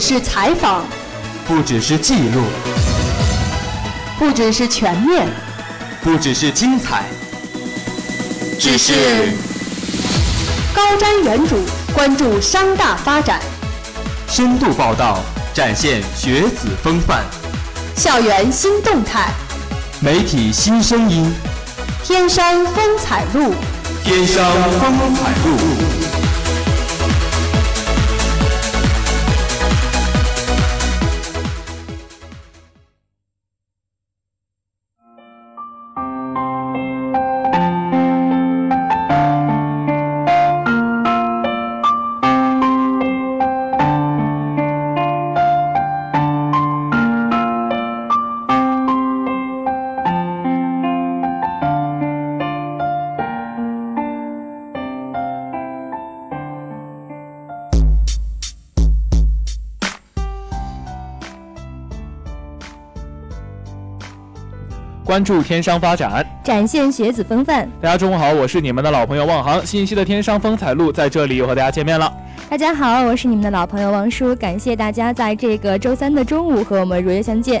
是采访，不只是记录，不只是全面，不只是精彩，只是高瞻远瞩，关注商大发展，深度报道，展现学子风范，校园新动态，媒体新声音，天山风采录，天山风采录。关注天商发展，展现学子风范。大家中午好，我是你们的老朋友望航，新一期的天商风采录在这里又和大家见面了。大家好，我是你们的老朋友王叔，感谢大家在这个周三的中午和我们如约相见。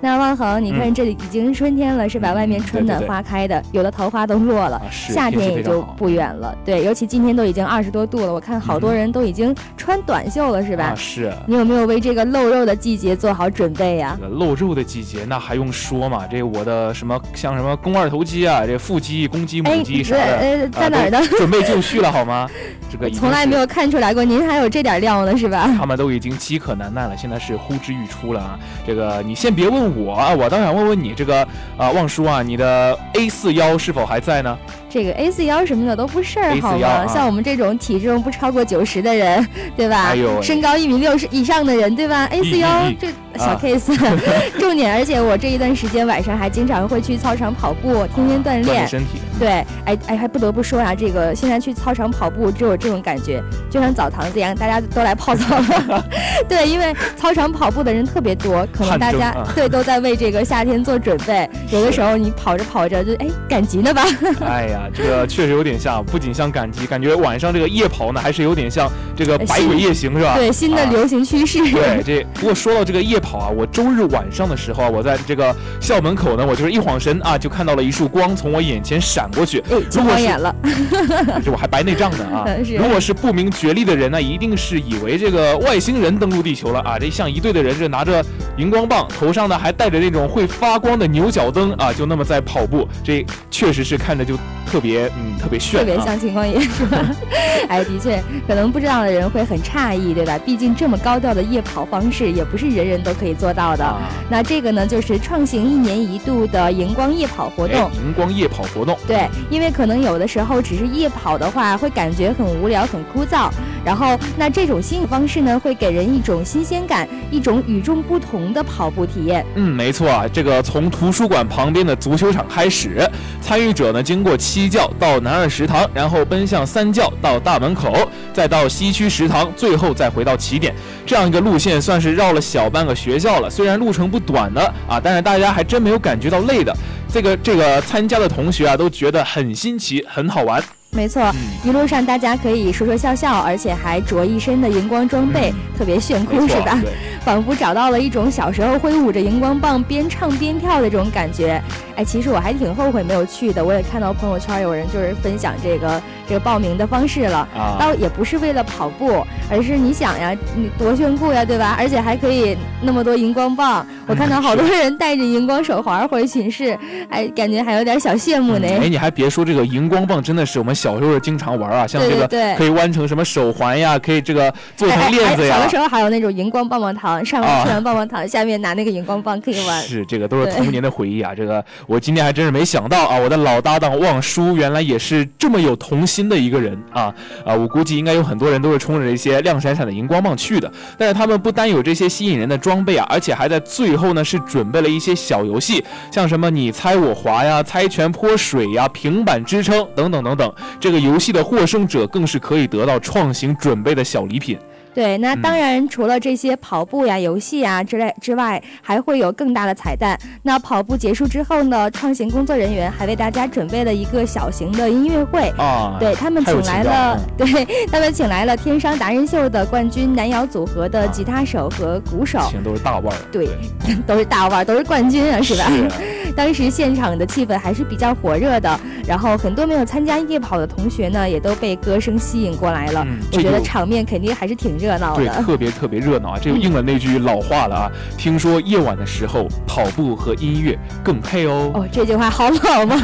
那望恒，你看这里已经春天了，是吧？外面春暖花开的，有的桃花都落了，夏天也就不远了。对，尤其今天都已经二十多度了，我看好多人都已经穿短袖了，是吧？是。你有没有为这个露肉的季节做好准备呀？这个露肉的季节，那还用说吗？这我的什么像什么肱二头肌啊，这腹肌、公肌、母肌啥的，呃，在哪儿呢？准备就绪了好吗？这个从来没有看出来过，您还有这点料呢，是吧？他们都已经饥渴难耐了，现在是呼之欲出了啊！这个你先别问我，我倒想。问问你这个啊，望叔啊，你的 A 四腰是否还在呢？这个 A 四腰什么的都不是儿，好吗？像我们这种体重不超过九十的人，对吧？身高一米六十以上的人，对吧？A 四腰这小 case，重点。而且我这一段时间晚上还经常会去操场跑步，天天锻炼身体。对，哎哎，还不得不说啊，这个现在去操场跑步就有这种感觉，就像澡堂子一样，大家都来泡澡了。对，因为操场跑步的人特别多，可能大家对都在为这个夏天做准备。有的时候你跑着跑着就哎赶集呢吧？哎呀。这个确实有点像，不仅像赶集，感觉晚上这个夜跑呢，还是有点像这个百鬼夜行，是吧？对，新的流行趋势。对，这不过说到这个夜跑啊，我周日晚上的时候啊，我在这个校门口呢，我就是一晃神啊，就看到了一束光从我眼前闪过去，哎，如晃眼了。这我还白内障呢啊！如果是不明觉厉的人呢，一定是以为这个外星人登陆地球了啊！这像一队的人，这拿着荧光棒，头上呢还带着那种会发光的牛角灯啊，就那么在跑步，这确实是看着就。特别嗯特别炫，特别像青光眼是吧？哎，的确，可能不知道的人会很诧异，对吧？毕竟这么高调的夜跑方式也不是人人都可以做到的。那这个呢，就是创行一年一度的荧光夜跑活动。荧光夜跑活动，对，因为可能有的时候只是夜跑的话，会感觉很无聊、很枯燥。然后，那这种新颖方式呢，会给人一种新鲜感，一种与众不同的跑步体验。嗯，没错啊，这个从图书馆旁边的足球场开始，参与者呢经过七教到南二食堂，然后奔向三教到大门口，再到西区食堂，最后再回到起点，这样一个路线算是绕了小半个学校了。虽然路程不短的啊，但是大家还真没有感觉到累的。这个这个参加的同学啊，都觉得很新奇，很好玩。没错，一路上大家可以说说笑笑，而且还着一身的荧光装备，特别炫酷，是吧？仿佛找到了一种小时候挥舞着荧光棒边唱边跳的这种感觉。哎，其实我还挺后悔没有去的。我也看到朋友圈有人就是分享这个这个报名的方式了，啊，倒也不是为了跑步，而是你想呀，你多炫酷呀，对吧？而且还可以那么多荧光棒。我看到好多人戴着荧光手环回寝室，哎，感觉还有点小羡慕呢。哎，你还别说，这个荧光棒真的是我们小时候经常玩啊，像这个可以弯成什么手环呀，可以这个做成链子呀。小的时候还有那种荧光棒棒糖，上面吃完棒棒糖，下面拿那个荧光棒可以玩。是，这个都是童年的回忆啊。这个我今天还真是没想到啊，我的老搭档望叔原来也是这么有童心的一个人啊啊！我估计应该有很多人都是冲着一些亮闪闪的荧光棒去的。但是他们不单有这些吸引人的装备啊，而且还在最后呢是准备了一些小游戏，像什么你猜我滑呀、猜拳泼水呀、平板支撑等等等等。这个游戏的获胜者更是可以得到创行准备的小礼品。对，那当然除了这些跑步呀、游戏呀之类之外，还会有更大的彩蛋。那跑步结束之后呢，创行工作人员还为大家准备了一个小型的音乐会啊。对他们请来了，对他们请来了天商达人秀的冠军男摇组合的吉他手和鼓手，全都是大腕儿。对，都是大腕儿，都是冠军啊，是吧？当时现场的气氛还是比较火热的，然后很多没有参加夜跑的同学呢，也都被歌声吸引过来了。我觉得场面肯定还是挺。热闹对，特别特别热闹啊！这又应了那句老话了啊。听说夜晚的时候跑步和音乐更配哦。哦，这句话好老吗？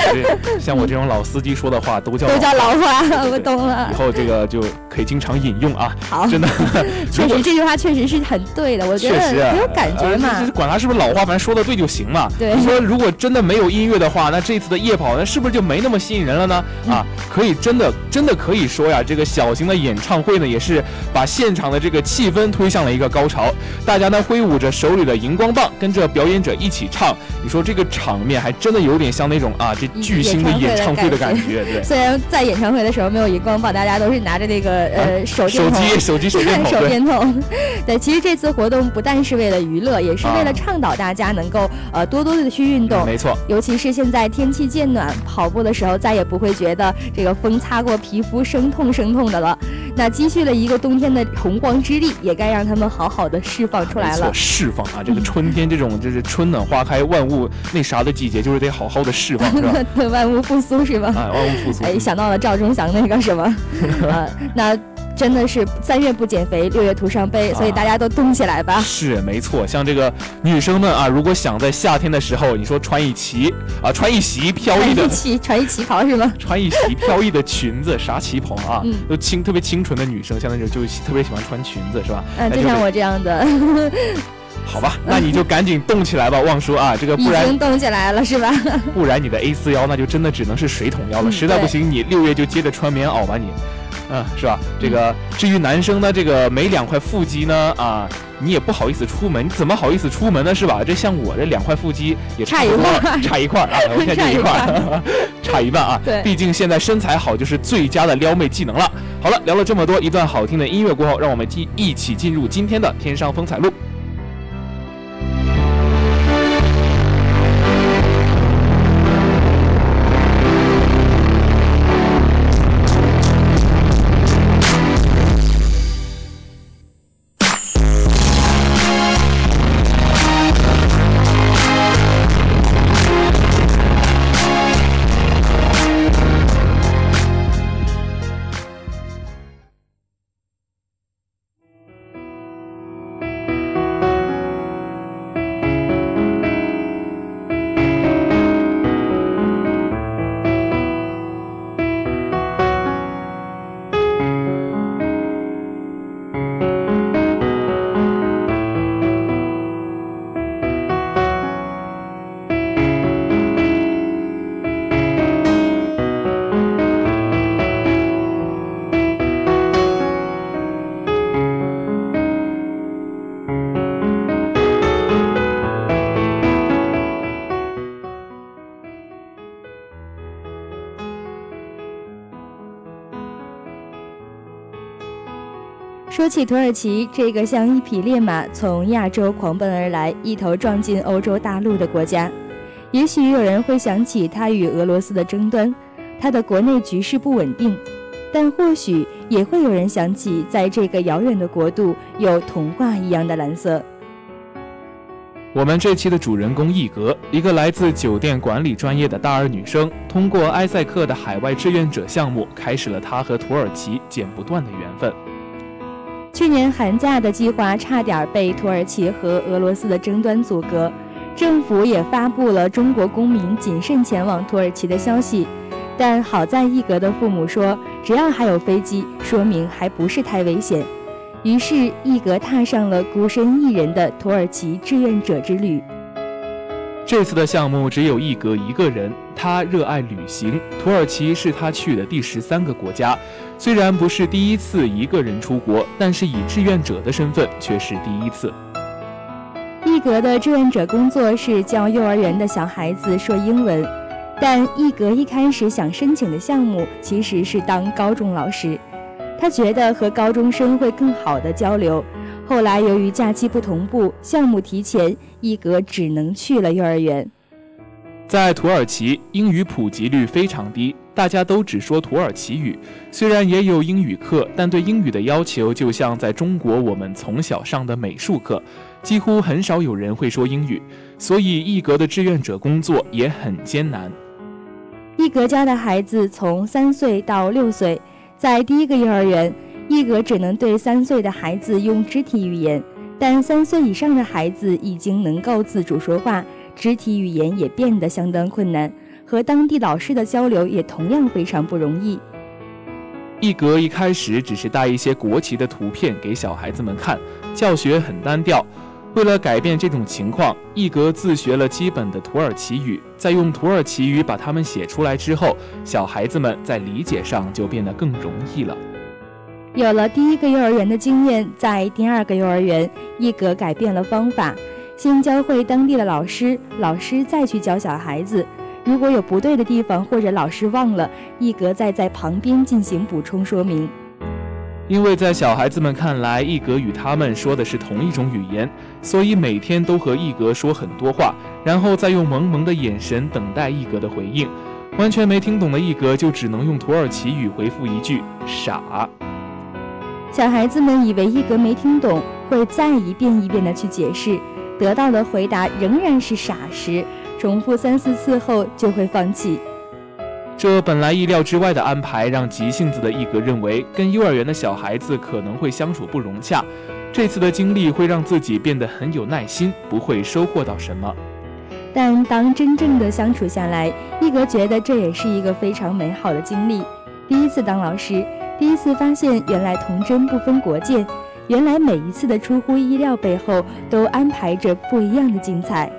像我这种老司机说的话都叫都叫老话，我懂了。以后这个就可以经常引用啊。好，真的，确实这句话确实是很对的，我觉得很有感觉嘛。就是管他是不是老话，反正说的对就行嘛。对，说如果真的没有音乐的话，那这次的夜跑那是不是就没那么吸引人了呢？啊，可以真的真的可以说呀，这个小型的演唱会呢也是。把现场的这个气氛推向了一个高潮，大家呢挥舞着手里的荧光棒，跟着表演者一起唱。你说这个场面还真的有点像那种啊，这巨星的演唱会的感觉。对，虽然在演唱会的时候没有荧光棒，大家都是拿着那个呃手手机手机手电筒。手电筒。对，其实这次活动不但是为了娱乐，也是为了倡导大家能够呃多多的去运动。没错，尤其是现在天气渐暖，跑步的时候再也不会觉得这个风擦过皮肤生痛生痛的了。那积蓄了一个冬天。的洪荒之力也该让他们好好的释放出来了。释放啊！这个春天这种 就是春暖花开、万物那啥的季节，就是得好好的释放，是吧？万物复苏是吧？哎，万物复苏。哎，想到了赵忠祥那个什么，啊，那。真的是三月不减肥，六月徒伤悲，所以大家都动起来吧。是没错，像这个女生们啊，如果想在夏天的时候，你说穿一旗啊，穿一袭飘逸的，穿一旗袍是吗？穿一袭飘逸的裙子，啥旗袍啊？都清特别清纯的女生，像那种就特别喜欢穿裙子，是吧？嗯，就像我这样的。好吧，那你就赶紧动起来吧，望叔啊，这个不然已经动起来了是吧？不然你的 A 四腰那就真的只能是水桶腰了，实在不行你六月就接着穿棉袄吧你。嗯，是吧？这个至于男生呢，这个没两块腹肌呢，啊，你也不好意思出门，你怎么好意思出门呢？是吧？这像我这两块腹肌也差一块，差一块啊，我现在就一块，差一半啊。对，毕竟现在身材好就是最佳的撩妹技能了。好了，聊了这么多，一段好听的音乐过后，让我们一一起进入今天的天上风采录。说起土耳其这个像一匹烈马从亚洲狂奔而来，一头撞进欧洲大陆的国家，也许有人会想起它与俄罗斯的争端，它的国内局势不稳定，但或许也会有人想起，在这个遥远的国度有童话一样的蓝色。我们这期的主人公易格，一个来自酒店管理专业的大二女生，通过埃塞克的海外志愿者项目，开始了她和土耳其剪不断的缘分。去年寒假的计划差点被土耳其和俄罗斯的争端阻隔，政府也发布了中国公民谨慎前往土耳其的消息。但好在一格的父母说，只要还有飞机，说明还不是太危险。于是，一格踏上了孤身一人的土耳其志愿者之旅。这次的项目只有一格一个人，他热爱旅行，土耳其是他去的第十三个国家。虽然不是第一次一个人出国，但是以志愿者的身份却是第一次。一格的志愿者工作是教幼儿园的小孩子说英文，但一格一开始想申请的项目其实是当高中老师。他觉得和高中生会更好的交流。后来由于假期不同步，项目提前，一格只能去了幼儿园。在土耳其，英语普及率非常低，大家都只说土耳其语。虽然也有英语课，但对英语的要求就像在中国我们从小上的美术课，几乎很少有人会说英语。所以一格的志愿者工作也很艰难。一格家的孩子从三岁到六岁。在第一个幼儿园，一格只能对三岁的孩子用肢体语言，但三岁以上的孩子已经能够自主说话，肢体语言也变得相当困难，和当地老师的交流也同样非常不容易。一格一开始只是带一些国旗的图片给小孩子们看，教学很单调。为了改变这种情况，一格自学了基本的土耳其语，在用土耳其语把它们写出来之后，小孩子们在理解上就变得更容易了。有了第一个幼儿园的经验，在第二个幼儿园，一格改变了方法，先教会当地的老师，老师再去教小孩子。如果有不对的地方或者老师忘了，一格再在旁边进行补充说明。因为在小孩子们看来，一格与他们说的是同一种语言，所以每天都和一格说很多话，然后再用萌萌的眼神等待一格的回应。完全没听懂的一格就只能用土耳其语回复一句“傻”。小孩子们以为一格没听懂，会再一遍一遍的去解释，得到的回答仍然是“傻”时，重复三四次后就会放弃。这本来意料之外的安排，让急性子的一格认为跟幼儿园的小孩子可能会相处不融洽。这次的经历会让自己变得很有耐心，不会收获到什么。但当真正的相处下来，一格觉得这也是一个非常美好的经历。第一次当老师，第一次发现原来童真不分国界，原来每一次的出乎意料背后都安排着不一样的精彩。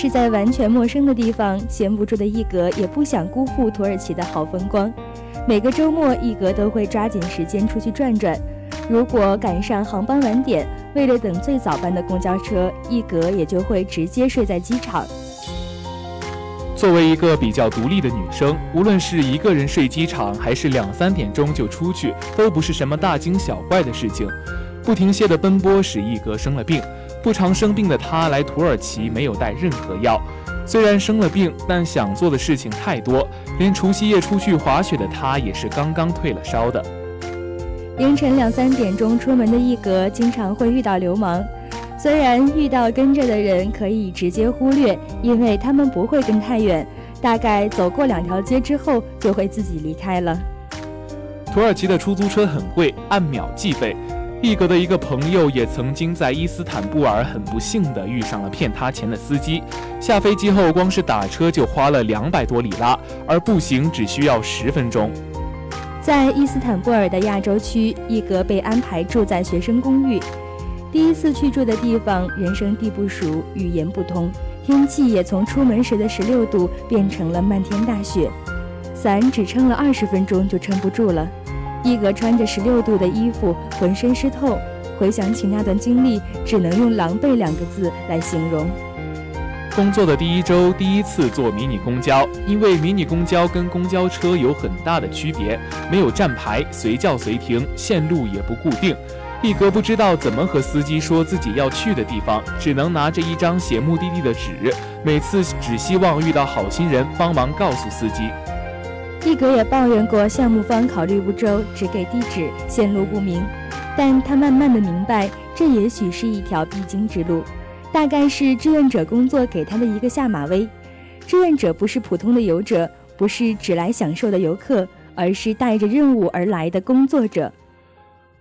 是在完全陌生的地方，闲不住的一格也不想辜负土耳其的好风光。每个周末，一格都会抓紧时间出去转转。如果赶上航班晚点，为了等最早班的公交车，一格也就会直接睡在机场。作为一个比较独立的女生，无论是一个人睡机场，还是两三点钟就出去，都不是什么大惊小怪的事情。不停歇的奔波使一格生了病，不常生病的他来土耳其没有带任何药。虽然生了病，但想做的事情太多，连除夕夜出去滑雪的他也是刚刚退了烧的。凌晨两三点钟出门的一格，经常会遇到流氓。虽然遇到跟着的人可以直接忽略，因为他们不会跟太远，大概走过两条街之后就会自己离开了。土耳其的出租车很贵，按秒计费。一格的一个朋友也曾经在伊斯坦布尔很不幸地遇上了骗他钱的司机，下飞机后光是打车就花了两百多里拉，而步行只需要十分钟。在伊斯坦布尔的亚洲区，一格被安排住在学生公寓。第一次去住的地方，人生地不熟，语言不通，天气也从出门时的十六度变成了漫天大雪，伞只撑了二十分钟就撑不住了。一格穿着十六度的衣服，浑身湿透。回想起那段经历，只能用狼狈两个字来形容。工作的第一周，第一次坐迷你公交，因为迷你公交跟公交车有很大的区别，没有站牌，随叫随停，线路也不固定。一格不知道怎么和司机说自己要去的地方，只能拿着一张写目的地的纸，每次只希望遇到好心人帮忙告诉司机。一格也抱怨过项目方考虑不周，只给地址，线路不明。但他慢慢的明白，这也许是一条必经之路，大概是志愿者工作给他的一个下马威。志愿者不是普通的游者，不是只来享受的游客，而是带着任务而来的工作者。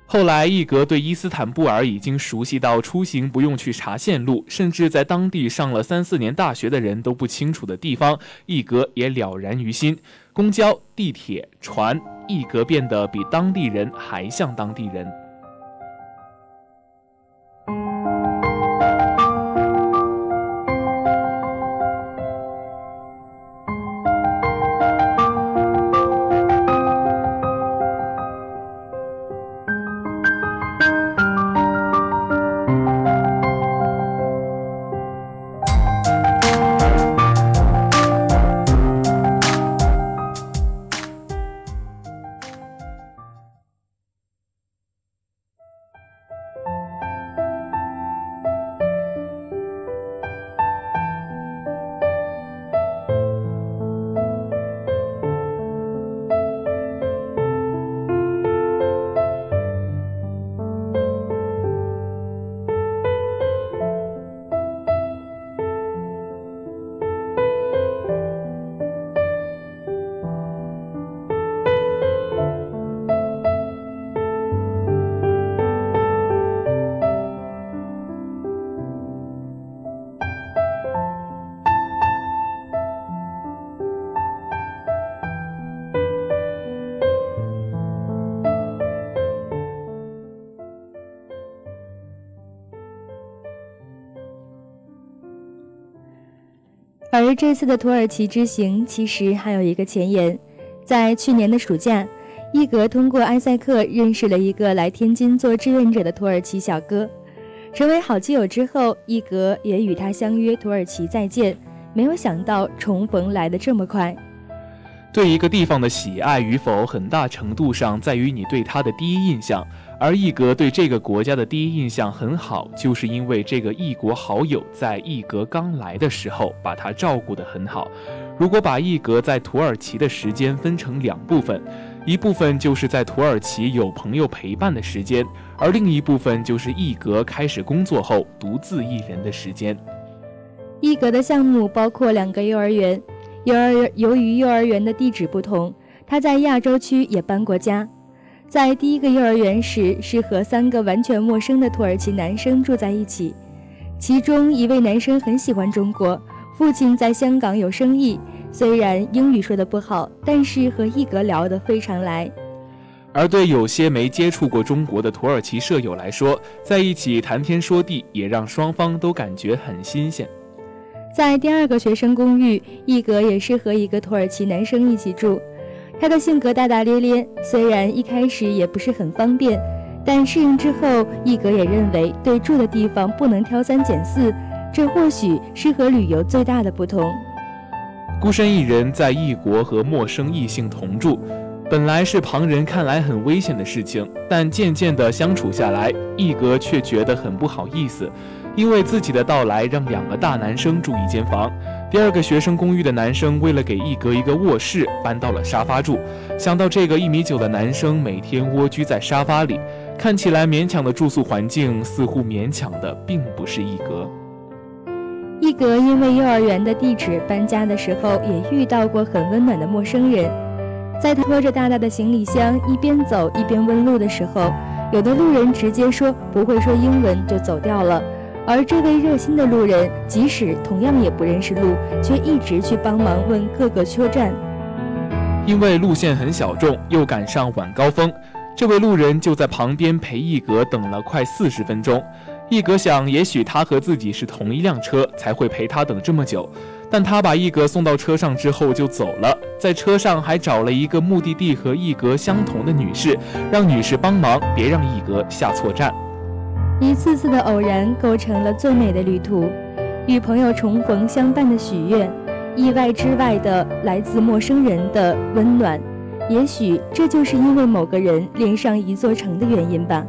后来，一格对伊斯坦布尔已经熟悉到出行不用去查线路，甚至在当地上了三四年大学的人都不清楚的地方，一格也了然于心。公交、地铁、船，一格变得比当地人还像当地人。而这次的土耳其之行其实还有一个前言，在去年的暑假，伊格通过埃塞克认识了一个来天津做志愿者的土耳其小哥，成为好基友之后，伊格也与他相约土耳其再见。没有想到重逢来得这么快。对一个地方的喜爱与否，很大程度上在于你对他的第一印象。而一格对这个国家的第一印象很好，就是因为这个异国好友在一格刚来的时候把他照顾得很好。如果把一格在土耳其的时间分成两部分，一部分就是在土耳其有朋友陪伴的时间，而另一部分就是一格开始工作后独自一人的时间。一格的项目包括两个幼儿园，幼儿由于幼儿园的地址不同，他在亚洲区也搬过家。在第一个幼儿园时，是和三个完全陌生的土耳其男生住在一起。其中一位男生很喜欢中国，父亲在香港有生意，虽然英语说的不好，但是和一格聊得非常来。而对有些没接触过中国的土耳其舍友来说，在一起谈天说地，也让双方都感觉很新鲜。在第二个学生公寓，一格也是和一个土耳其男生一起住。他的性格大大咧咧，虽然一开始也不是很方便，但适应之后，一格也认为对住的地方不能挑三拣四，这或许是和旅游最大的不同。孤身一人在异国和陌生异性同住，本来是旁人看来很危险的事情，但渐渐的相处下来，一格却觉得很不好意思，因为自己的到来让两个大男生住一间房。第二个学生公寓的男生为了给一格一个卧室，搬到了沙发住。想到这个一米九的男生每天蜗居在沙发里，看起来勉强的住宿环境，似乎勉强的并不是一格。一格因为幼儿园的地址搬家的时候，也遇到过很温暖的陌生人。在他拖着大大的行李箱一边走一边问路的时候，有的路人直接说不会说英文就走掉了，而这位热心的路人即使同样也不认识路，却一直去帮忙问各个车站。因为路线很小众，又赶上晚高峰，这位路人就在旁边陪一格等了快四十分钟。一格想，也许他和自己是同一辆车，才会陪他等这么久。但他把一格送到车上之后就走了，在车上还找了一个目的地和一格相同的女士，让女士帮忙，别让一格下错站。一次次的偶然构成了最美的旅途，与朋友重逢相伴的许愿，意外之外的来自陌生人的温暖，也许这就是因为某个人连上一座城的原因吧。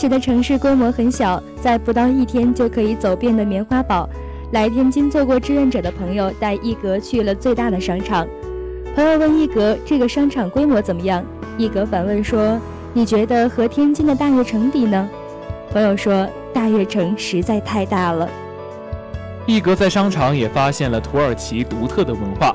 土耳其的城市规模很小，在不到一天就可以走遍的棉花堡。来天津做过志愿者的朋友带一格去了最大的商场。朋友问一格：“这个商场规模怎么样？”一格反问说：“你觉得和天津的大悦城比呢？”朋友说：“大悦城实在太大了。”一格在商场也发现了土耳其独特的文化。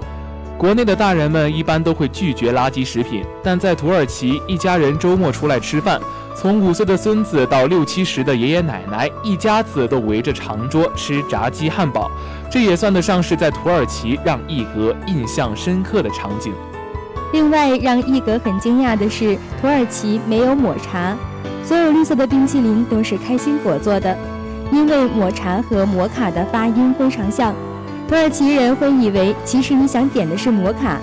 国内的大人们一般都会拒绝垃圾食品，但在土耳其，一家人周末出来吃饭。从五岁的孙子到六七十的爷爷奶奶，一家子都围着长桌吃炸鸡汉堡，这也算得上是在土耳其让一格印象深刻的场景。另外，让一格很惊讶的是，土耳其没有抹茶，所有绿色的冰淇淋都是开心果做的，因为抹茶和摩卡的发音非常像，土耳其人会以为其实你想点的是摩卡。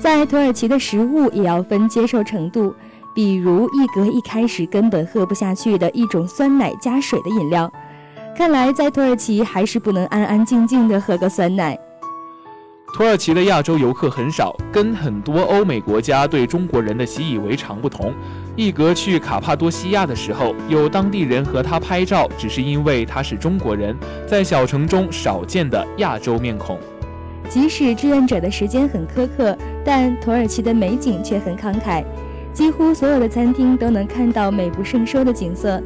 在土耳其的食物也要分接受程度。比如一格一开始根本喝不下去的一种酸奶加水的饮料，看来在土耳其还是不能安安静静的喝个酸奶。土耳其的亚洲游客很少，跟很多欧美国家对中国人的习以为常不同。一格去卡帕多西亚的时候，有当地人和他拍照，只是因为他是中国人，在小城中少见的亚洲面孔。即使志愿者的时间很苛刻，但土耳其的美景却很慷慨。几乎所有的餐厅都能看到美不胜收的景色。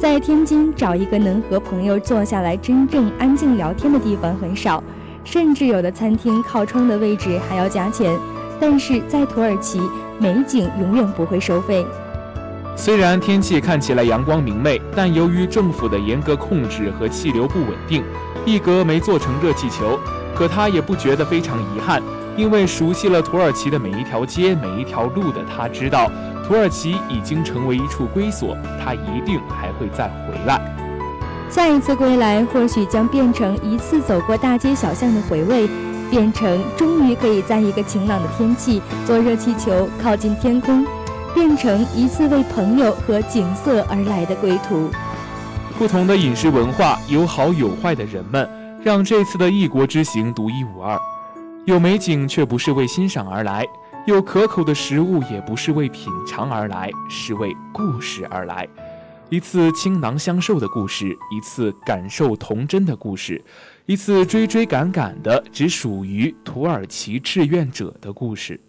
在天津找一个能和朋友坐下来真正安静聊天的地方很少，甚至有的餐厅靠窗的位置还要加钱。但是在土耳其，美景永远不会收费。虽然天气看起来阳光明媚，但由于政府的严格控制和气流不稳定，一格没做成热气球。可他也不觉得非常遗憾。因为熟悉了土耳其的每一条街、每一条路的他，知道土耳其已经成为一处归所，他一定还会再回来。下一次归来，或许将变成一次走过大街小巷的回味，变成终于可以在一个晴朗的天气坐热气球靠近天空，变成一次为朋友和景色而来的归途。不同的饮食文化，有好有坏的人们，让这次的异国之行独一无二。有美景却不是为欣赏而来，有可口的食物也不是为品尝而来，是为故事而来。一次倾囊相授的故事，一次感受童真的故事，一次追追赶赶的只属于土耳其志愿者的故事。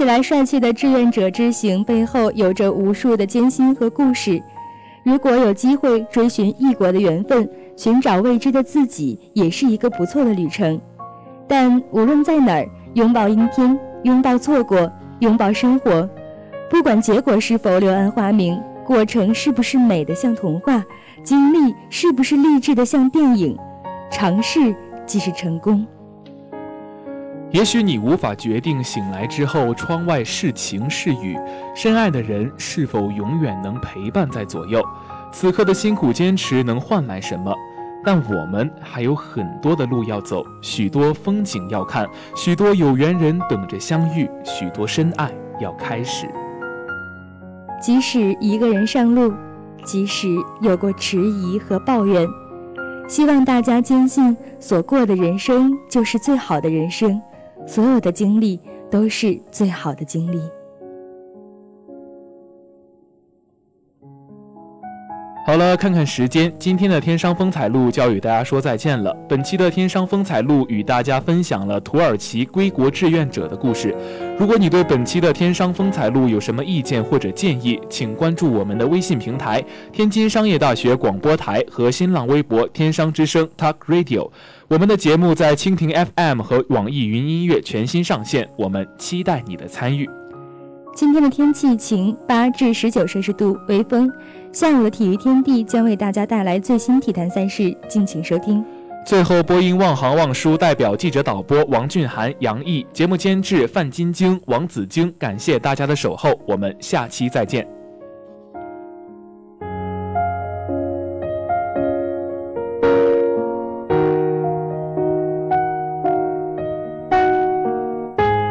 起来帅气的志愿者之行背后有着无数的艰辛和故事。如果有机会追寻异国的缘分，寻找未知的自己，也是一个不错的旅程。但无论在哪儿，拥抱阴天，拥抱错过，拥抱生活，不管结果是否柳暗花明，过程是不是美得像童话，经历是不是励志的像电影，尝试即是成功。也许你无法决定醒来之后窗外是晴是雨，深爱的人是否永远能陪伴在左右。此刻的辛苦坚持能换来什么？但我们还有很多的路要走，许多风景要看，许多有缘人等着相遇，许多深爱要开始。即使一个人上路，即使有过迟疑和抱怨，希望大家坚信，所过的人生就是最好的人生。所有的经历都是最好的经历。好了，看看时间，今天的天商风采录就要与大家说再见了。本期的天商风采录与大家分享了土耳其归国志愿者的故事。如果你对本期的天商风采录有什么意见或者建议，请关注我们的微信平台“天津商业大学广播台”和新浪微博“天商之声 Talk Radio”。我们的节目在蜻蜓 FM 和网易云音乐全新上线，我们期待你的参与。今天的天气晴，八至十九摄氏度，微风。下午的体育天地将为大家带来最新体坛赛事，敬请收听。最后，播音望行望书代表记者导播王俊涵、杨毅，节目监制范晶晶、王子晶，感谢大家的守候，我们下期再见。